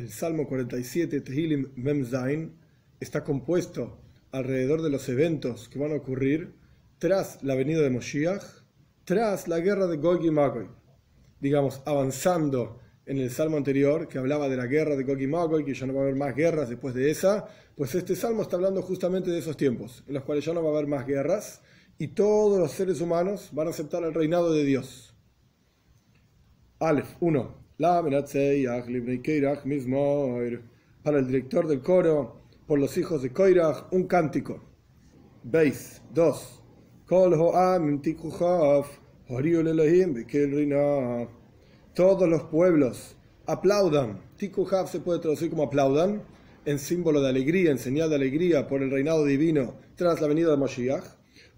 el Salmo 47, Tehilim Memzain, está compuesto alrededor de los eventos que van a ocurrir tras la venida de Moshiach, tras la guerra de Gog y Magog. Digamos, avanzando en el salmo anterior que hablaba de la guerra de Gog y Magog, que ya no va a haber más guerras después de esa, pues este salmo está hablando justamente de esos tiempos, en los cuales ya no va a haber más guerras y todos los seres humanos van a aceptar el reinado de Dios. Aleph 1. Para el director del coro, por los hijos de Koirach, un cántico. Beis 2. Todos los pueblos aplaudan. Tikuhav se puede traducir como aplaudan, en símbolo de alegría, en señal de alegría por el reinado divino tras la venida de Moshiach.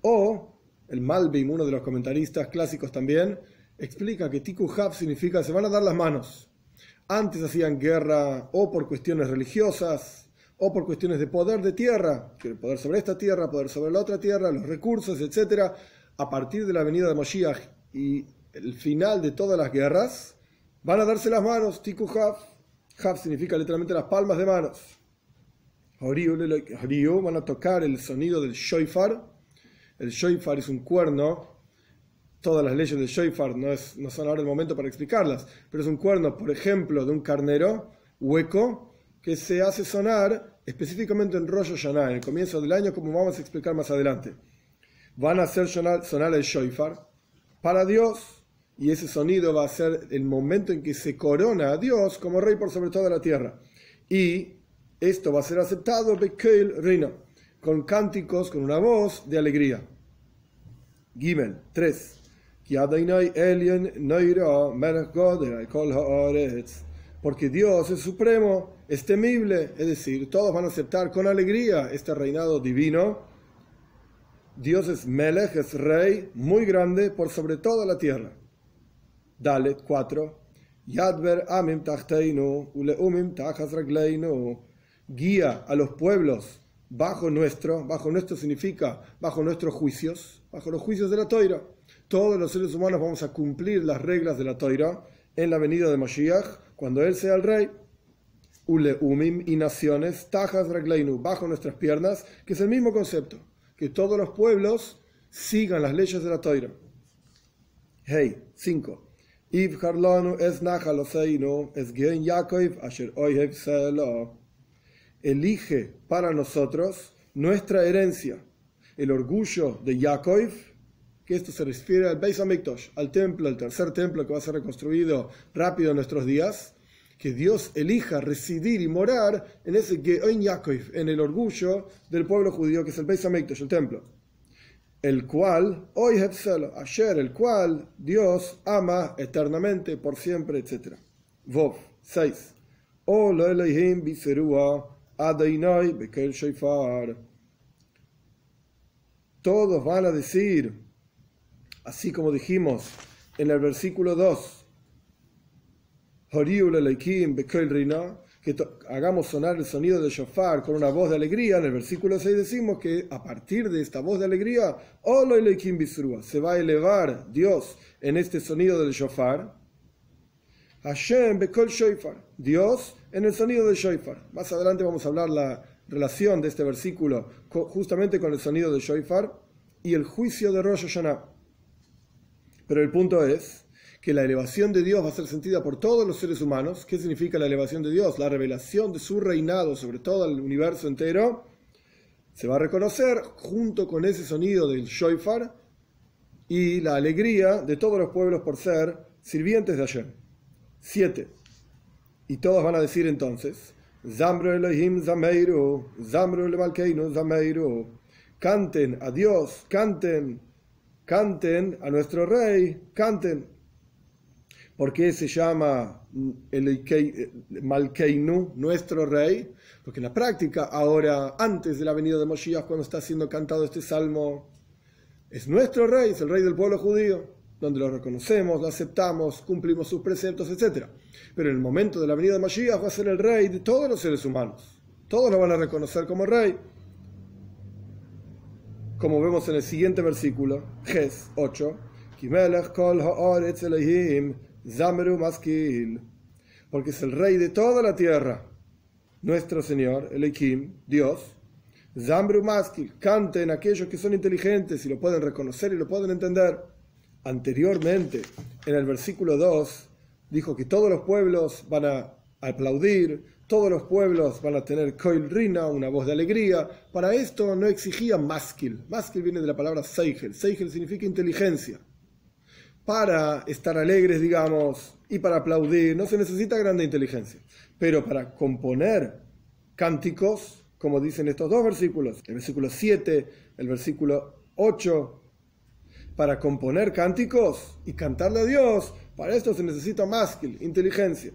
O el Malbim, uno de los comentaristas clásicos también, explica que Tikuhav significa se van a dar las manos. Antes hacían guerra o por cuestiones religiosas o por cuestiones de poder de tierra, poder sobre esta tierra, poder sobre la otra tierra, los recursos, etc. A partir de la venida de Moshiach y el final de todas las guerras, van a darse las manos, tiku haf. Haf significa literalmente las palmas de manos. Horiu van a tocar el sonido del shoifar. El shoifar es un cuerno. Todas las leyes del shoifar no, es, no son ahora el momento para explicarlas, pero es un cuerno, por ejemplo, de un carnero hueco que se hace sonar específicamente en Rosh Hashanah, en el comienzo del año, como vamos a explicar más adelante. Van a hacer sonar, sonar el shoifar para Dios y ese sonido va a ser el momento en que se corona a Dios como rey por sobre toda la tierra. Y esto va a ser aceptado Reina, con cánticos, con una voz de alegría. Gimel 3. Porque Dios es supremo, es temible, es decir, todos van a aceptar con alegría este reinado divino. Dios es Melech, es rey, muy grande por sobre toda la tierra. Dalet 4. Yadver amim tachteinu, uleumim ragleinu. Guía a los pueblos bajo nuestro, bajo nuestro significa bajo nuestros juicios, bajo los juicios de la toira. Todos los seres humanos vamos a cumplir las reglas de la toira en la venida de Mashiach, cuando Él sea el rey. Uleumim y naciones, tajas ragleinu, bajo nuestras piernas, que es el mismo concepto, que todos los pueblos sigan las leyes de la toira. Hey, 5. Elige para nosotros nuestra herencia, el orgullo de Yaakov, que esto se refiere al Beis Hamikdash, al templo, al tercer templo que va a ser reconstruido rápido en nuestros días, que Dios elija residir y morar en ese Geon Yaakov, en el orgullo del pueblo judío, que es el Beis Hamikdash, el templo el cual, hoy ayer, el cual Dios ama eternamente, por siempre, etc. Vov 6. Todos van a decir, así como dijimos en el versículo 2, que hagamos sonar el sonido de shofar con una voz de alegría. En el versículo 6 decimos que a partir de esta voz de alegría, se va a elevar Dios en este sonido del shofar. Hashem bekol shofar. Dios en el sonido del shofar. Más adelante vamos a hablar la relación de este versículo justamente con el sonido del shofar y el juicio de Rosh Hashanah. Pero el punto es que la elevación de Dios va a ser sentida por todos los seres humanos. ¿Qué significa la elevación de Dios? La revelación de su reinado sobre todo el universo entero se va a reconocer junto con ese sonido del shofar y la alegría de todos los pueblos por ser sirvientes de Hashem. Siete. Y todos van a decir entonces, Zambro Elohim Zameiru, Zambro Zameiru. Canten a Dios, canten, canten a nuestro rey, canten. ¿Por qué se llama Malkeinu, nuestro rey? Porque en la práctica, ahora, antes de la venida de Moshiach, cuando está siendo cantado este salmo, es nuestro rey, es el rey del pueblo judío, donde lo reconocemos, lo aceptamos, cumplimos sus preceptos, etc. Pero en el momento de la venida de Moshiach va a ser el rey de todos los seres humanos. Todos lo van a reconocer como rey. Como vemos en el siguiente versículo, Ges 8, Kimelech kol ha'aretz Zamru Maskil. porque es el rey de toda la tierra. Nuestro Señor, el Ekim, Dios, Zambru Maskil, canten aquellos que son inteligentes y lo pueden reconocer y lo pueden entender. Anteriormente, en el versículo 2, dijo que todos los pueblos van a aplaudir, todos los pueblos van a tener koil rina, una voz de alegría. Para esto no exigía maskil. Maskil viene de la palabra seigel. Seigel significa inteligencia. Para estar alegres, digamos, y para aplaudir, no se necesita grande inteligencia. Pero para componer cánticos, como dicen estos dos versículos, el versículo 7, el versículo 8, para componer cánticos y cantarle a Dios, para esto se necesita maskil, inteligencia.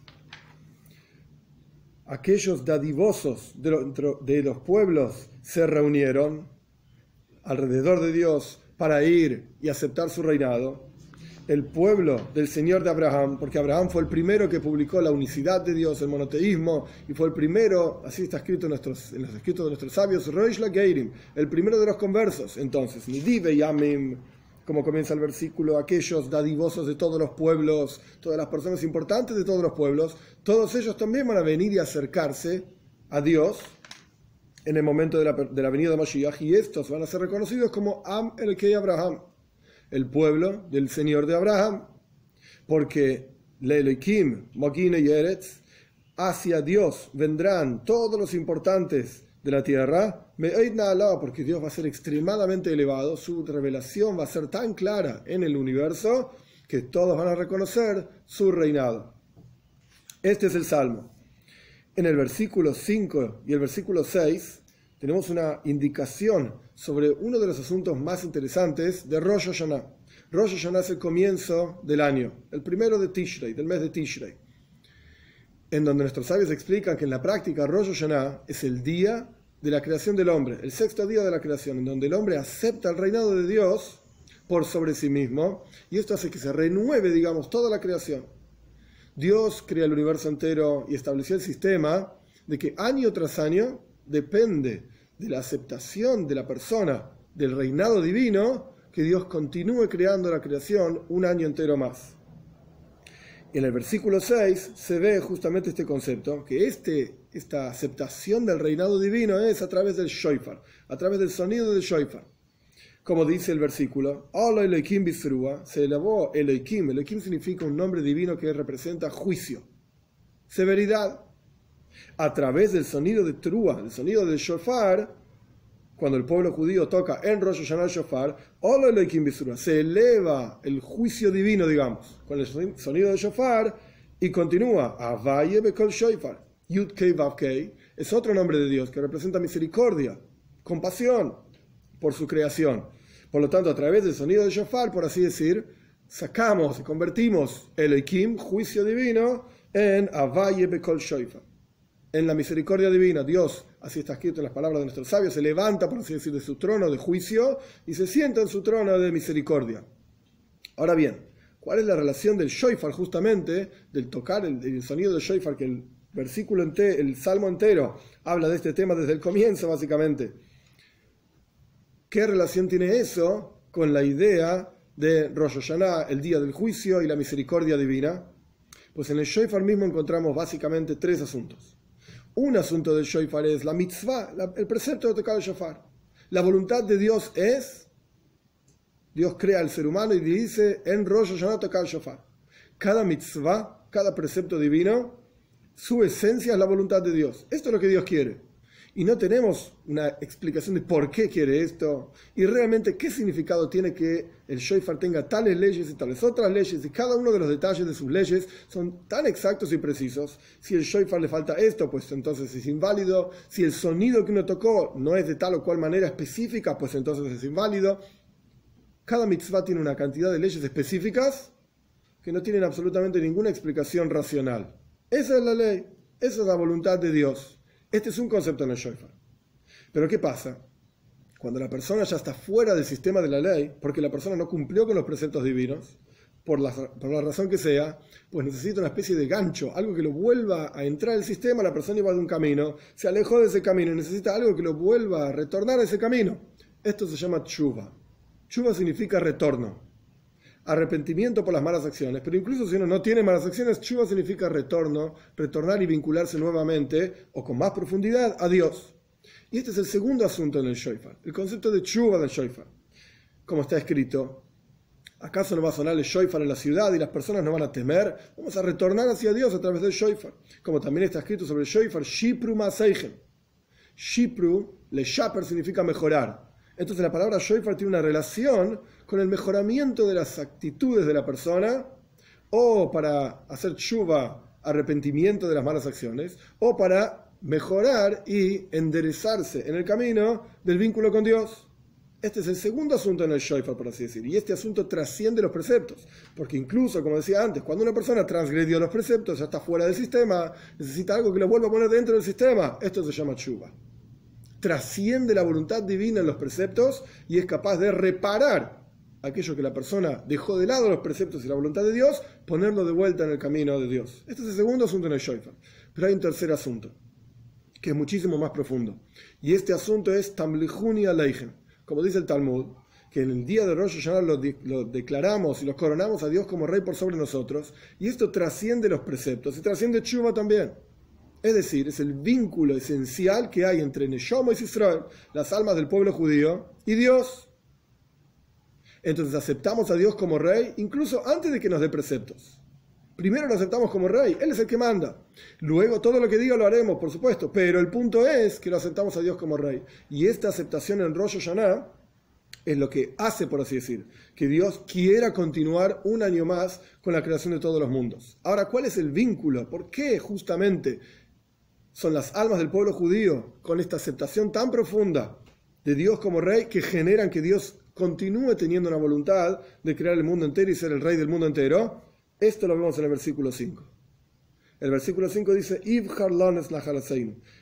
aquellos dadivosos de los pueblos se reunieron alrededor de Dios para ir y aceptar su reinado. El pueblo del Señor de Abraham, porque Abraham fue el primero que publicó la unicidad de Dios, el monoteísmo, y fue el primero, así está escrito en, los escritos de nuestros sabios, el primero de los conversos. Entonces, Nidive Yamim, como comienza el versículo, aquellos dadivosos de todos los pueblos, todas las personas importantes de todos los pueblos, todos ellos también van a venir y acercarse a Dios en el momento de la, venida de Mashiach, y estos van a ser reconocidos como Am el Kei Abraham, el pueblo del Señor de Abraham, porque Leikim, Mokine y Eretz, hacia Dios vendrán todos los importantes de la tierra, porque Dios va a ser extremadamente elevado, su revelación va a ser tan clara en el universo que todos van a reconocer su reinado. Este es el Salmo. En el versículo 5 y el versículo 6 tenemos una indicación sobre uno de los asuntos más interesantes de Rosh Hashanah. Rosh Hashanah es el comienzo del año, el primero de Tishrei, del mes de Tishrei, en donde nuestros sabios explican que en la práctica Rosh Hashanah es el día de la creación del hombre, el sexto día de la creación, en donde el hombre acepta el reinado de Dios por sobre sí mismo, y esto hace que se renueve, digamos, toda la creación. Dios crea el universo entero y estableció el sistema de que año tras año depende de la aceptación de la persona del reinado divino que Dios continúe creando la creación un año entero más. En el versículo 6 se ve justamente este concepto, que este esta aceptación del reinado divino es a través del shofar, a través del sonido del shofar. Como dice el versículo, se elevó Elohim. Elohim significa un nombre divino que representa juicio, severidad. A través del sonido de trúa, el sonido del shofar, cuando el pueblo judío toca en Rosh Hashanah shofar, se eleva el juicio divino, digamos, con el sonido del shofar y continúa, Avaye Bekol Shofar Kei, es otro nombre de Dios que representa misericordia, compasión por su creación. Por lo tanto, a través del sonido de shofar, por así decir, sacamos y convertimos el Ekim, juicio divino, en Avaye Bekol Shofar. En la misericordia divina, Dios, así está escrito en las palabras de nuestros sabios, se levanta, por así decir, de su trono de juicio y se sienta en su trono de misericordia. Ahora bien, ¿cuál es la relación del shofar justamente, del tocar el, sonido del shofar que el versículo entero, el salmo entero habla de este tema desde el comienzo, básicamente. ¿Qué relación tiene eso con la idea de Rosh Hashanah, el día del juicio y la misericordia divina? Pues en el Shoifar mismo encontramos básicamente tres asuntos. Un asunto del Shoifar es la mitzvah, el precepto de tocar el shofar. La voluntad de Dios es, Dios crea al ser humano y dice en Rosh Hashanah tocar el shofar. Cada mitzvah, cada precepto divino su esencia es la voluntad de Dios. Esto es lo que Dios quiere. Y no tenemos una explicación de por qué quiere esto y realmente qué significado tiene que el Shoifar tenga tales leyes y tales otras leyes y cada uno de los detalles de sus leyes son tan exactos y precisos. Si el Shoifar le falta esto, pues entonces es inválido. Si el sonido que uno tocó no es de tal o cual manera específica, pues entonces es inválido. Cada mitzvah tiene una cantidad de leyes específicas que no tienen absolutamente ninguna explicación racional. Esa es la ley. Esa es la voluntad de Dios. Este es un concepto en el shofar. Pero ¿qué pasa? Cuando la persona ya está fuera del sistema de la ley, porque la persona no cumplió con los preceptos divinos, por la, razón que sea, pues necesita una especie de gancho, algo que lo vuelva a entrar al sistema, la persona iba de un camino, se alejó de ese camino y necesita algo que lo vuelva a retornar a ese camino. Esto se llama chuva. Chuva significa retorno arrepentimiento por las malas acciones, pero incluso si uno no tiene malas acciones, chuva significa retorno, retornar y vincularse nuevamente o con más profundidad a Dios. Y este es el segundo asunto en el shofar, el concepto de chuva del shofar. Como está escrito, ¿acaso no va a sonar el shofar en la ciudad y las personas no van a temer? Vamos a retornar hacia Dios a través del shofar. Como también está escrito sobre el shofar, shipru maseichen. Shipru, le shaper significa mejorar. Entonces la palabra shofar tiene una relación con el mejoramiento de las actitudes de la persona, o para hacer chuva, arrepentimiento de las malas acciones, o para mejorar y enderezarse en el camino del vínculo con Dios. Este es el segundo asunto en el shofar, por así decir. Y este asunto trasciende los preceptos. Porque incluso, como decía antes, cuando una persona transgredió los preceptos, ya está fuera del sistema, necesita algo que lo vuelva a poner dentro del sistema. Esto se llama chuva. Trasciende la voluntad divina en los preceptos y es capaz de reparar aquello que la persona dejó de lado los preceptos y la voluntad de Dios, ponerlo de vuelta en el camino de Dios. Este es el segundo asunto en el Shoifar. Pero hay un tercer asunto, que es muchísimo más profundo. Y este asunto es Tamlihuni Aleichen. Como dice el Talmud, que en el día de Rosh Hashanah lo, declaramos y lo coronamos a Dios como Rey por sobre nosotros, y esto trasciende los preceptos y trasciende Chuba también. Es decir, es el vínculo esencial que hay entre Neshama y Israel, las almas del pueblo judío, y Dios. Entonces aceptamos a Dios como rey incluso antes de que nos dé preceptos. Primero lo aceptamos como rey, Él es el que manda. Luego todo lo que diga lo haremos, por supuesto, pero el punto es que lo aceptamos a Dios como rey. Y esta aceptación en Rosh Hashanah es lo que hace, por así decir, que Dios quiera continuar un año más con la creación de todos los mundos. Ahora, ¿cuál es el vínculo? ¿Por qué justamente son las almas del pueblo judío con esta aceptación tan profunda de Dios como rey que generan que Dios continúe teniendo una voluntad de crear el mundo entero y ser el rey del mundo entero, esto lo vemos en el versículo 5. El versículo 5 dice,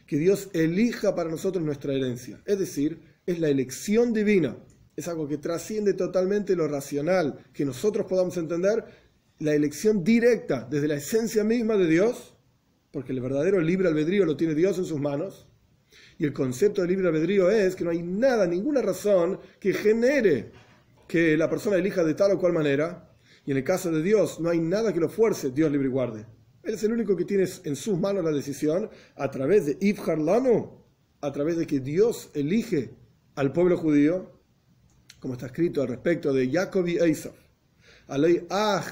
que Dios elija para nosotros nuestra herencia. Es decir, es la elección divina. Es algo que trasciende totalmente lo racional, que nosotros podamos entender, la elección directa desde la esencia misma de Dios, porque el verdadero libre albedrío lo tiene Dios en sus manos, y el concepto de libre albedrío es que no hay nada, ninguna razón que genere que la persona elija de tal o cual manera. Y en el caso de Dios, no hay nada que lo fuerce, Dios libre y guarde. Él es el único que tiene en sus manos la decisión a través de Ibhar a través de que Dios elige al pueblo judío, como está escrito al respecto de Jacob y Esav. Alei Ah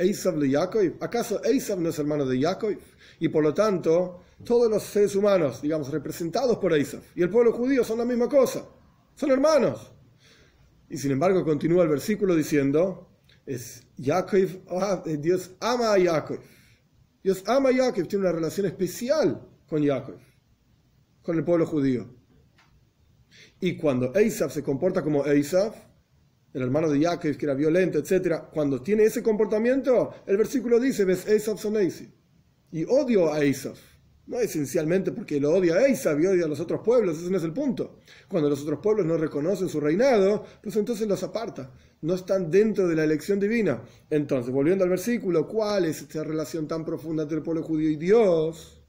Esav le Jacob. ¿Acaso Esav no es hermano de Jacob? Y por lo tanto, todos los seres humanos, digamos, representados por Isaac y el pueblo judío son la misma cosa, son hermanos. Y sin embargo continúa el versículo diciendo, es Jacob, ah, eh, Dios ama a Jacob. Dios ama a Jacob, tiene una relación especial con Jacob, con el pueblo judío. Y cuando Esav se comporta como Esav, el hermano de Jacob que era violento, etc., cuando tiene ese comportamiento, el versículo dice, ves Esav Y odio a Esav no esencialmente porque lo odia a Esav y odia a los otros pueblos, ese no es el punto. Cuando los otros pueblos no reconocen su reinado, pues entonces los aparta. No están dentro de la elección divina. Entonces, volviendo al versículo, ¿cuál es esta relación tan profunda entre el pueblo judío y Dios?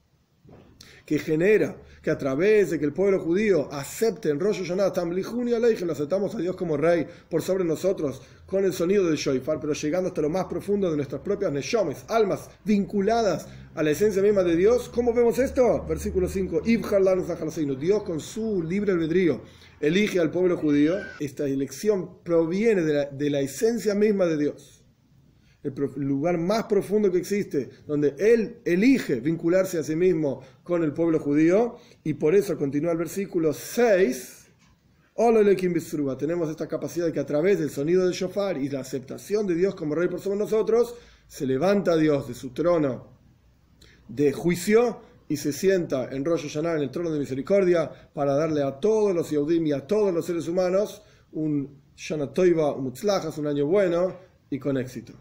Que genera que a través de que el pueblo judío acepte en Rosh Hashanah, Tamlihuni que lo aceptamos a Dios como rey por sobre nosotros con el sonido del shofar, pero llegando hasta lo más profundo de nuestras propias neshomes, almas vinculadas a la esencia misma de Dios. ¿Cómo vemos esto? Versículo 5. Dios con su libre albedrío elige al pueblo judío. Esta elección proviene de la esencia misma de Dios el lugar más profundo que existe, donde Él elige vincularse a sí mismo con el pueblo judío, y por eso continúa el versículo 6. Tenemos esta capacidad de que a través del sonido del shofar y la aceptación de Dios como Rey por sobre nosotros, se levanta Dios de su trono de juicio y se sienta en Rosh Hashanah, en el trono de misericordia, para darle a todos los Yehudim y a todos los seres humanos un Shana Toiva, un Mutzlachas, un año bueno y con éxito.